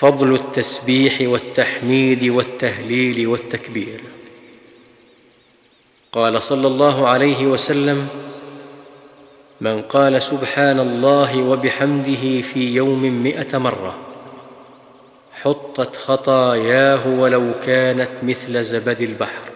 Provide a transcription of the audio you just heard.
فضل التسبيح والتحميد والتهليل والتكبير. قال صلى الله عليه وسلم من قال سبحان الله وبحمده في يوم مائه مرة حطت خطاياه ولو كانت مثل زبد البحر.